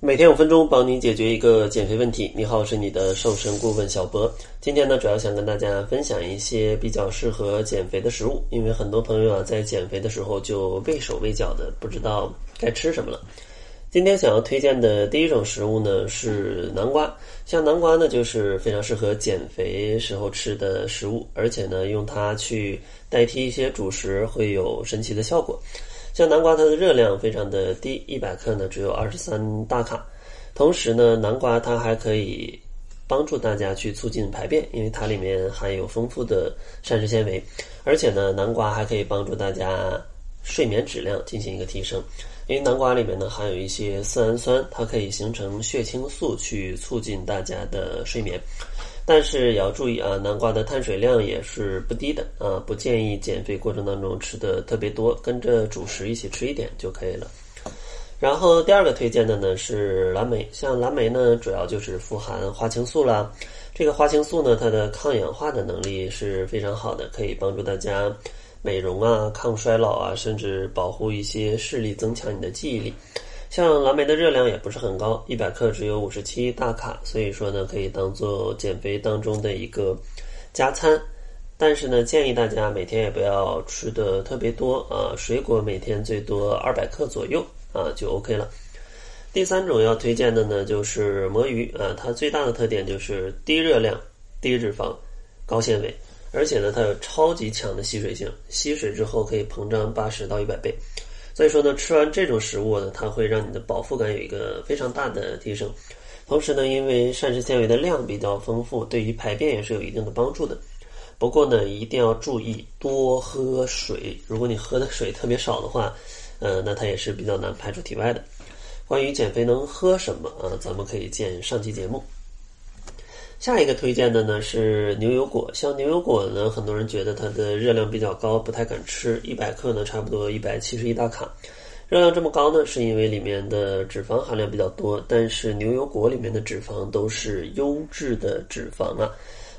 每天五分钟，帮你解决一个减肥问题。你好，我是你的瘦身顾问小博。今天呢，主要想跟大家分享一些比较适合减肥的食物，因为很多朋友啊，在减肥的时候就畏手畏脚的，不知道该吃什么了。今天想要推荐的第一种食物呢是南瓜，像南瓜呢就是非常适合减肥时候吃的食物，而且呢用它去代替一些主食会有神奇的效果。像南瓜，它的热量非常的低，一百克呢只有二十三大卡。同时呢，南瓜它还可以帮助大家去促进排便，因为它里面含有丰富的膳食纤维。而且呢，南瓜还可以帮助大家睡眠质量进行一个提升，因为南瓜里面呢含有一些色氨酸，它可以形成血清素，去促进大家的睡眠。但是也要注意啊，南瓜的碳水量也是不低的啊，不建议减肥过程当中吃的特别多，跟着主食一起吃一点就可以了。然后第二个推荐的呢是蓝莓，像蓝莓呢主要就是富含花青素啦，这个花青素呢它的抗氧化的能力是非常好的，可以帮助大家美容啊、抗衰老啊，甚至保护一些视力，增强你的记忆力。像蓝莓的热量也不是很高，一百克只有五十七大卡，所以说呢，可以当做减肥当中的一个加餐。但是呢，建议大家每天也不要吃的特别多啊，水果每天最多二百克左右啊就 OK 了。第三种要推荐的呢，就是魔芋啊，它最大的特点就是低热量、低脂肪、高纤维，而且呢，它有超级强的吸水性，吸水之后可以膨胀八十到一百倍。所以说呢，吃完这种食物呢，它会让你的饱腹感有一个非常大的提升。同时呢，因为膳食纤维的量比较丰富，对于排便也是有一定的帮助的。不过呢，一定要注意多喝水。如果你喝的水特别少的话，呃，那它也是比较难排出体外的。关于减肥能喝什么啊，咱们可以见上期节目。下一个推荐的呢是牛油果，像牛油果呢，很多人觉得它的热量比较高，不太敢吃。一百克呢，差不多一百七十一大卡，热量这么高呢，是因为里面的脂肪含量比较多。但是牛油果里面的脂肪都是优质的脂肪啊，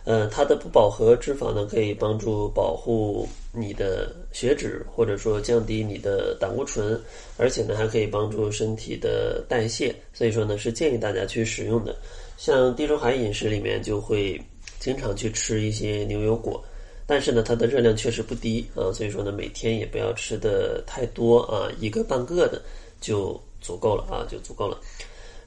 呃，它的不饱和脂肪呢，可以帮助保护你的血脂，或者说降低你的胆固醇，而且呢，还可以帮助身体的代谢。所以说呢，是建议大家去使用的。像地中海饮食里面就会经常去吃一些牛油果，但是呢，它的热量确实不低啊，所以说呢，每天也不要吃的太多啊，一个半个的就足够了啊，就足够了。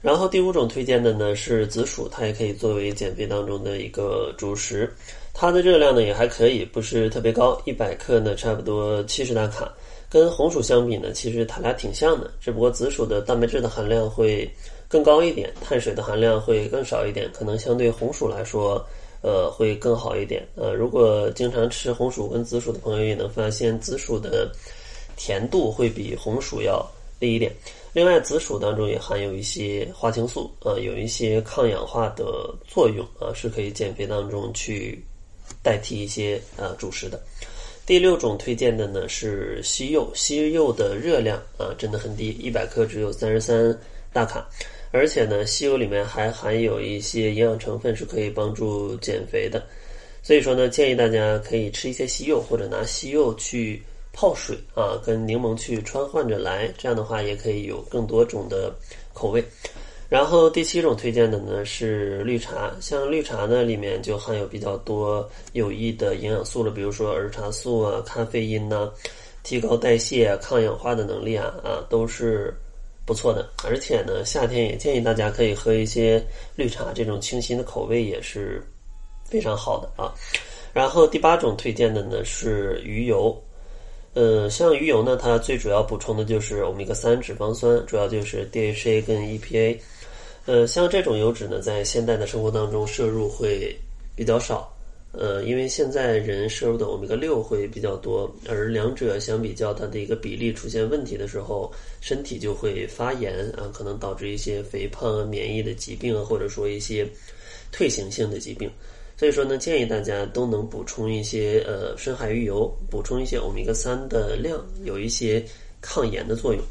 然后第五种推荐的呢是紫薯，它也可以作为减肥当中的一个主食，它的热量呢也还可以，不是特别高，一百克呢差不多七十大卡，跟红薯相比呢，其实它俩挺像的，只不过紫薯的蛋白质的含量会。更高一点，碳水的含量会更少一点，可能相对红薯来说，呃，会更好一点。呃，如果经常吃红薯跟紫薯的朋友也能发现，紫薯的甜度会比红薯要第一点。另外，紫薯当中也含有一些花青素，呃，有一些抗氧化的作用，啊，是可以减肥当中去代替一些呃主食的。第六种推荐的呢是西柚，西柚的热量啊真的很低，一百克只有三十三大卡。而且呢，西柚里面还含有一些营养成分，是可以帮助减肥的。所以说呢，建议大家可以吃一些西柚，或者拿西柚去泡水啊，跟柠檬去穿换着来，这样的话也可以有更多种的口味。然后第七种推荐的呢是绿茶，像绿茶呢里面就含有比较多有益的营养素了，比如说儿茶素啊、咖啡因呐，提高代谢、抗氧化的能力啊啊都是。不错的，而且呢，夏天也建议大家可以喝一些绿茶，这种清新的口味也是非常好的啊。然后第八种推荐的呢是鱼油，呃，像鱼油呢，它最主要补充的就是欧米伽三脂肪酸，主要就是 DHA 跟 EPA。呃，像这种油脂呢，在现代的生活当中摄入会比较少。呃，因为现在人摄入的欧米伽六会比较多，而两者相比较，它的一个比例出现问题的时候，身体就会发炎啊，可能导致一些肥胖啊、免疫的疾病啊，或者说一些退行性的疾病。所以说呢，建议大家都能补充一些呃深海鱼油，补充一些欧米伽三的量，有一些抗炎的作用。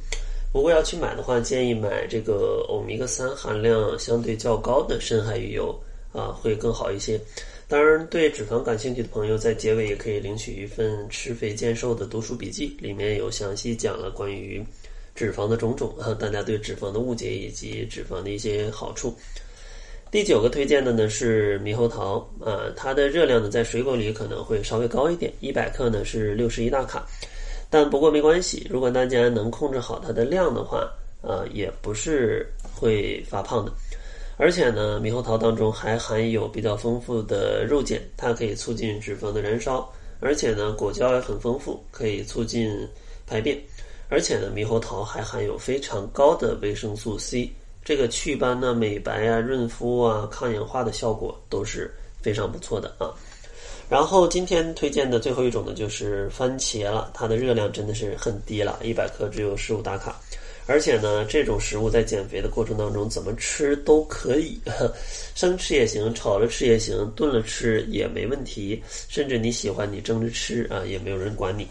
不过要去买的话，建议买这个欧米伽三含量相对较高的深海鱼油啊，会更好一些。当然，对脂肪感兴趣的朋友，在结尾也可以领取一份吃肥健瘦的读书笔记，里面有详细讲了关于脂肪的种种啊，大家对脂肪的误解以及脂肪的一些好处。第九个推荐的呢是猕猴桃啊，它的热量呢在水果里可能会稍微高一点，一百克呢是六十一大卡，但不过没关系，如果大家能控制好它的量的话，呃，也不是会发胖的。而且呢，猕猴桃当中还含有比较丰富的肉碱，它可以促进脂肪的燃烧，而且呢，果胶也很丰富，可以促进排便。而且呢，猕猴桃还含有非常高的维生素 C。这个祛斑呢、美白啊、润肤啊、抗氧化的效果都是非常不错的啊。然后今天推荐的最后一种呢，就是番茄了。它的热量真的是很低了，一百克只有十五大卡。而且呢，这种食物在减肥的过程当中怎么吃都可以，生吃也行，炒着吃也行，炖了吃也没问题。甚至你喜欢你蒸着吃啊，也没有人管你。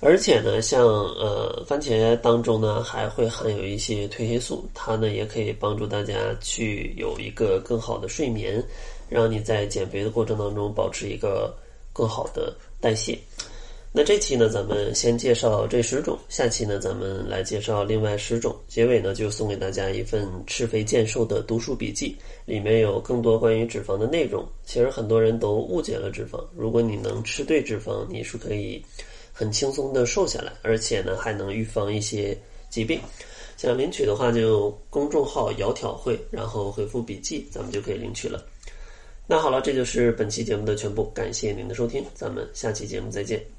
而且呢，像呃番茄当中呢，还会含有一些褪黑素，它呢也可以帮助大家去有一个更好的睡眠，让你在减肥的过程当中保持一个更好的代谢。那这期呢，咱们先介绍这十种，下期呢，咱们来介绍另外十种。结尾呢，就送给大家一份吃肥健瘦的读书笔记，里面有更多关于脂肪的内容。其实很多人都误解了脂肪，如果你能吃对脂肪，你是可以。很轻松的瘦下来，而且呢还能预防一些疾病。想领取的话，就公众号“窈窕会”，然后回复“笔记”，咱们就可以领取了。那好了，这就是本期节目的全部，感谢您的收听，咱们下期节目再见。